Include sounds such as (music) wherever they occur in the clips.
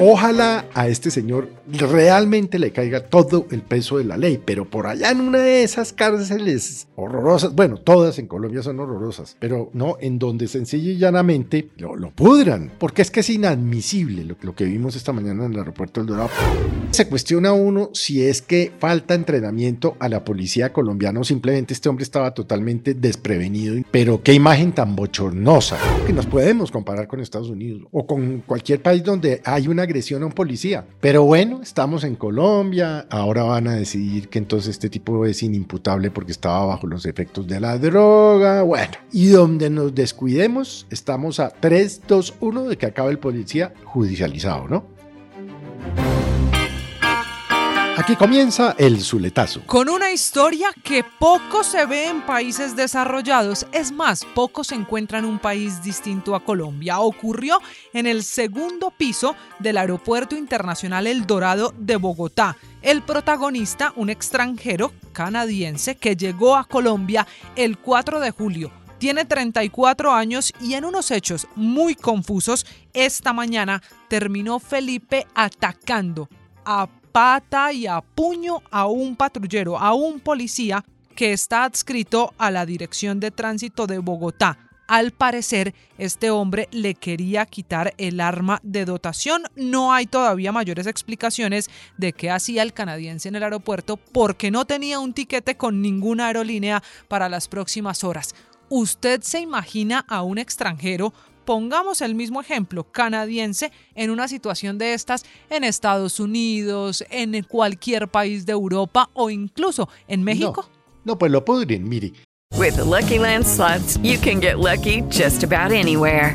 Ojalá a este señor realmente le caiga todo el peso de la ley, pero por allá en una de esas cárceles horrorosas, bueno, todas en Colombia son horrorosas, pero no, en donde sencilla y llanamente lo, lo pudran, porque es que es inadmisible lo, lo, que vimos esta mañana en el aeropuerto del Dorado. Se cuestiona uno si es que falta entrenamiento a la policía colombiana o simplemente este hombre estaba totalmente desprevenido, pero qué imagen tan bochornosa, que nos podemos comparar con Estados Unidos o con cualquier país donde hay una agresión a un policía. Pero bueno, estamos en Colombia, ahora van a decidir que entonces este tipo es inimputable porque estaba bajo los efectos de la droga. Bueno, y donde nos descuidemos, estamos a 3, 2, 1 de que acabe el policía judicializado, ¿no? Aquí comienza el Zuletazo. Con una historia que poco se ve en países desarrollados, es más, poco se encuentra en un país distinto a Colombia. Ocurrió en el segundo piso del Aeropuerto Internacional El Dorado de Bogotá. El protagonista, un extranjero canadiense que llegó a Colombia el 4 de julio tiene 34 años y en unos hechos muy confusos, esta mañana terminó Felipe atacando a pata y a puño a un patrullero, a un policía que está adscrito a la Dirección de Tránsito de Bogotá. Al parecer, este hombre le quería quitar el arma de dotación. No hay todavía mayores explicaciones de qué hacía el canadiense en el aeropuerto porque no tenía un tiquete con ninguna aerolínea para las próximas horas. ¿Usted se imagina a un extranjero pongamos el mismo ejemplo canadiense en una situación de estas en Estados Unidos, en cualquier país de Europa o incluso en México? No, no pues lo podrían, mire. With the Lucky Land slots, you can get lucky just about anywhere.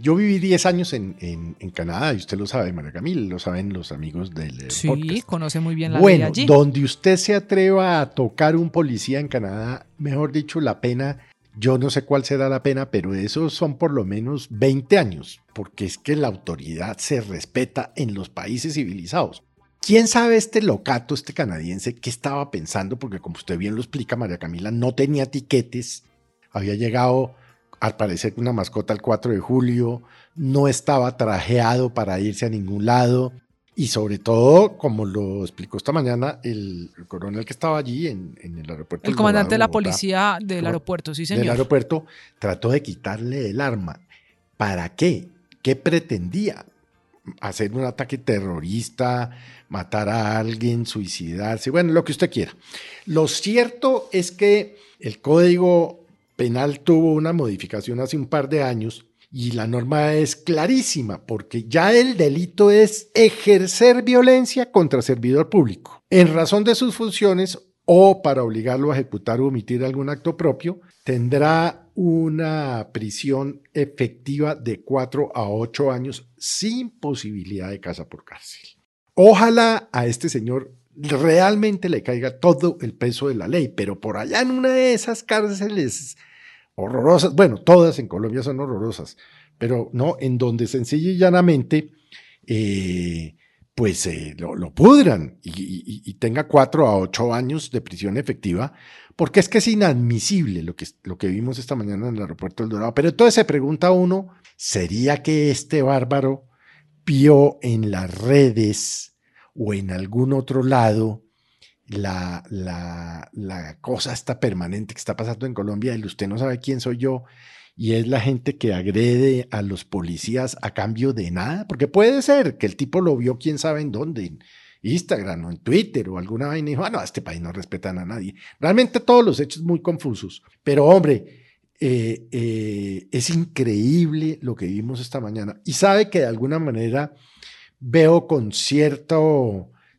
Yo viví 10 años en, en, en, Canadá y usted lo sabe, María Camila, lo saben los amigos del Sí, podcast. conoce muy bien la bueno, allí. donde usted se atreva a tocar un policía en Canadá, mejor dicho, la pena, yo no sé cuál será la pena, pero esos son por lo menos 20 años, porque es que la autoridad se respeta en los países civilizados. ¿Quién sabe este locato, este canadiense, qué estaba pensando? Porque como usted bien lo explica, María Camila, no tenía tiquetes, había llegado al parecer una mascota el 4 de julio, no estaba trajeado para irse a ningún lado y sobre todo, como lo explicó esta mañana el, el coronel que estaba allí en, en el aeropuerto. El comandante de la Bogotá, policía del aeropuerto, sí señor. Del aeropuerto trató de quitarle el arma. ¿Para qué? ¿Qué pretendía? Hacer un ataque terrorista, matar a alguien, suicidarse, bueno, lo que usted quiera. Lo cierto es que el código penal tuvo una modificación hace un par de años y la norma es clarísima porque ya el delito es ejercer violencia contra servidor público en razón de sus funciones o para obligarlo a ejecutar o omitir algún acto propio, tendrá una prisión efectiva de 4 a 8 años sin posibilidad de casa por cárcel. Ojalá a este señor realmente le caiga todo el peso de la ley, pero por allá en una de esas cárceles horrorosas, bueno, todas en Colombia son horrorosas, pero no, en donde sencilla y llanamente, eh, pues eh, lo, pudran y, tenga cuatro a ocho años de prisión efectiva, porque es que es inadmisible lo que, lo que vimos esta mañana en el aeropuerto del Dorado. Pero entonces se pregunta uno, ¿sería que este bárbaro vio en las redes o en algún otro lado la, la, cosa esta permanente que está pasando en Colombia y usted no sabe quién soy yo? y es la gente que agrede a los policías a cambio de nada, porque puede ser que el tipo lo vio quién sabe en dónde, en Instagram o en Twitter o alguna vaina y dijo, ah, no, este país no respetan a nadie. Realmente todos los hechos muy confusos, pero hombre, eh, eh, es increíble lo que vimos esta mañana y sabe que de alguna manera veo con cierta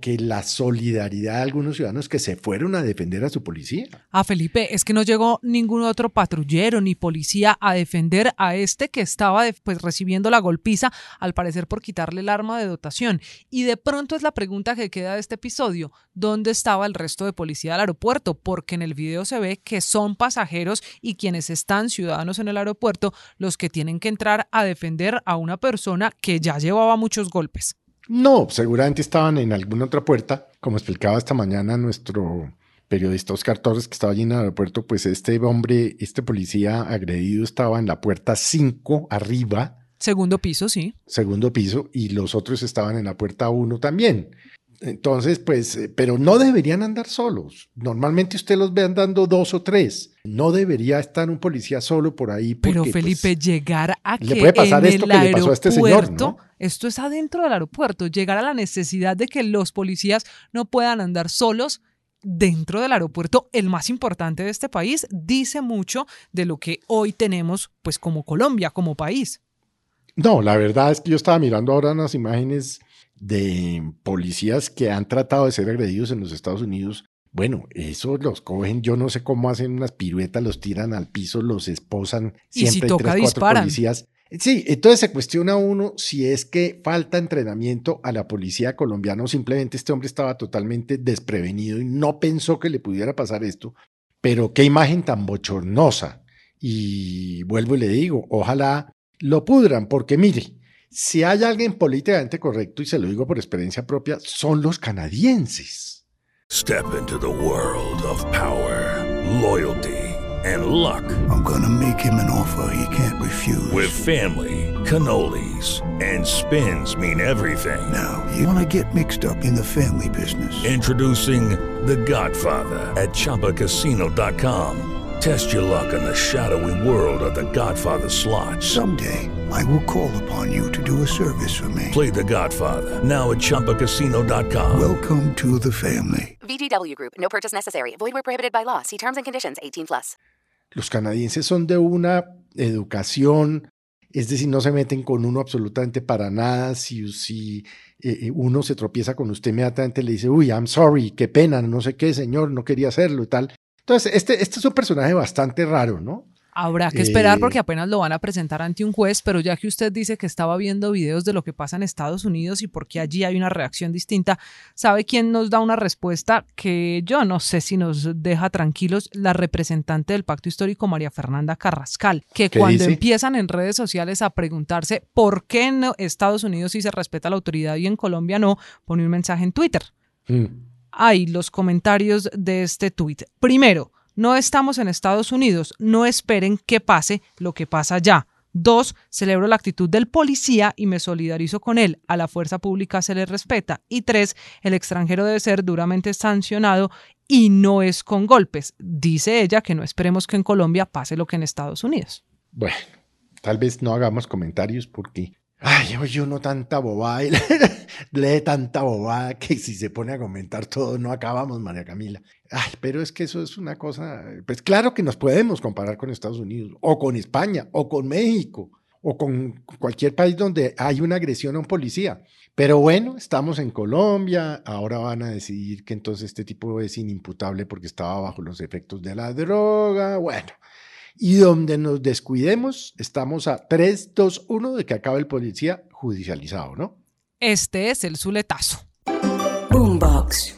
Que la solidaridad de algunos ciudadanos que se fueron a defender a su policía. A Felipe, es que no llegó ningún otro patrullero ni policía a defender a este que estaba pues, recibiendo la golpiza, al parecer por quitarle el arma de dotación. Y de pronto es la pregunta que queda de este episodio, ¿dónde estaba el resto de policía del aeropuerto? Porque en el video se ve que son pasajeros y quienes están ciudadanos en el aeropuerto los que tienen que entrar a defender a una persona que ya llevaba muchos golpes. No, seguramente estaban en alguna otra puerta, como explicaba esta mañana nuestro periodista Oscar Torres, que estaba allí en el aeropuerto, pues este hombre, este policía agredido estaba en la puerta 5 arriba. Segundo piso, sí. Segundo piso, y los otros estaban en la puerta 1 también. Entonces, pues, eh, pero no deberían andar solos. Normalmente usted los ve andando dos o tres. No debería estar un policía solo por ahí. Porque, pero Felipe, pues, llegar a que le puede pasar en esto el que le pasó a este señor, ¿no? Esto es adentro del aeropuerto. Llegar a la necesidad de que los policías no puedan andar solos dentro del aeropuerto, el más importante de este país, dice mucho de lo que hoy tenemos, pues, como Colombia, como país. No, la verdad es que yo estaba mirando ahora unas imágenes de policías que han tratado de ser agredidos en los Estados Unidos. Bueno, esos los cogen, yo no sé cómo hacen unas piruetas, los tiran al piso, los esposan, Y si siempre toca, tres, cuatro disparan. policías. Sí, entonces se cuestiona uno si es que falta entrenamiento a la policía colombiana o simplemente este hombre estaba totalmente desprevenido y no pensó que le pudiera pasar esto. Pero qué imagen tan bochornosa. Y vuelvo y le digo, ojalá lo pudran, porque mire, si hay alguien políticamente correcto, y se lo digo por experiencia propia, son los canadienses. Step into the world of power, loyalty, and luck. I'm gonna make him an offer he can't refuse. With family, cannolis, and spins mean everything. Now, you wanna get mixed up in the family business. Introducing The Godfather at ChumbaCasino.com. Test your luck in the shadowy world of The Godfather slot. Someday, I will call upon you to do a service for me. Play The Godfather now at ChumbaCasino.com. Welcome to the family. VGW Group. No purchase necessary. Void where prohibited by law. See terms and conditions. 18 plus. Los canadienses son de una educación, es decir, no se meten con uno absolutamente para nada. Si, si eh, uno se tropieza con usted, inmediatamente le dice, uy, I'm sorry, qué pena, no sé qué, señor, no quería hacerlo y tal. Entonces, este, este es un personaje bastante raro, ¿no? Habrá que esperar Eh, porque apenas lo van a presentar ante un juez, pero ya que usted dice que estaba viendo videos de lo que pasa en Estados Unidos y por qué allí hay una reacción distinta, ¿sabe quién nos da una respuesta que yo no sé si nos deja tranquilos? La representante del Pacto Histórico, María Fernanda Carrascal, que ¿Qué cuando dice? empiezan en redes sociales a preguntarse por qué en Estados Unidos sí se respeta la autoridad y en Colombia no, pone un mensaje en Twitter Mm. hay los comentarios de este tuit. Primero, no estamos en Estados Unidos, no esperen que pase lo que pasa allá. Dos, celebro la actitud del policía y me solidarizo con él. A la fuerza pública se le respeta. Y tres, el extranjero debe ser duramente sancionado y no es con golpes. Dice ella que no esperemos que en Colombia pase lo que en Estados Unidos. Bueno, tal vez no hagamos comentarios porque, ay, oye uno tanta bobada y (laughs) lee tanta bobada que si se pone a comentar todo no acabamos, María Camila. Ay, pero es que eso es una cosa, pues claro que nos podemos comparar con Estados Unidos o con España o con México o con cualquier país donde hay una agresión a un policía. Pero bueno, estamos en Colombia, ahora van a decidir que entonces este tipo es inimputable porque estaba bajo los efectos de la droga, bueno. Y donde nos descuidemos, estamos a 3, 2, 1 de que acabe el policía judicializado, ¿no? Este es el Zuletazo. Boombox.